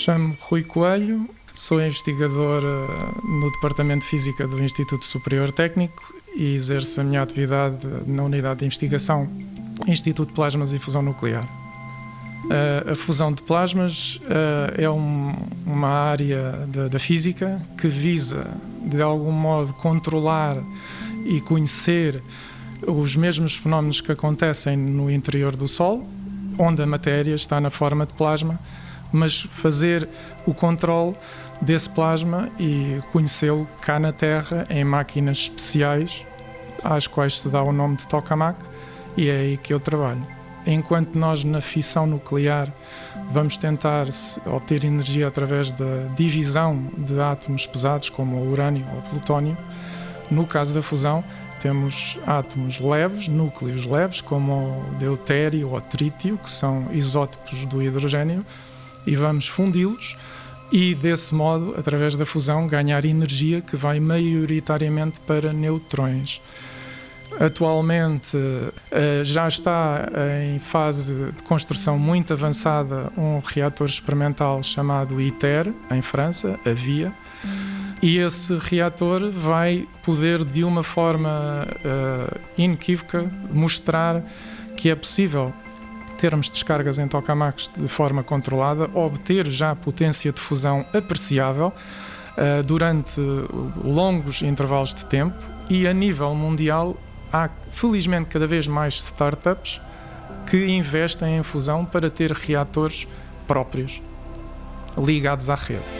Chamo-me Rui Coelho, sou investigador eh, no Departamento de Física do Instituto Superior Técnico e exerço a minha atividade na unidade de investigação Instituto de Plasmas e Fusão Nuclear. Uh, a fusão de plasmas uh, é um, uma área da, da, física que visa, de algum modo, controlar e conhecer os mesmos fenómenos que acontecem no interior do Sol, onde a matéria está na forma de plasma, mas fazer o controle desse plasma e conhecê-lo cá na Terra em máquinas especiais, às quais se dá o nome de tokamak, e é aí que eu trabalho. Enquanto nós na fissão nuclear vamos tentar obter energia através da divisão de átomos pesados como o urânio ou o plutónio, no caso da fusão temos átomos leves, núcleos leves, como o deutério ou o trítio, que são isótopos do hidrogênio, e vamos fundi-los e, desse modo, através da fusão, ganhar energia que vai maioritariamente para neutrões. Atualmente eh, já está em fase de construção muito avançada um reator experimental chamado ITER, em França, a VIA, e esse reator vai poder, de uma forma uh, inequívoca, mostrar que é possível termos descargas em tokamaks de forma controlada, obter já potência de fusão apreciável uh, durante longos intervalos de tempo e a nível mundial há felizmente cada vez mais startups que investem em fusão para ter reatores próprios ligados à rede.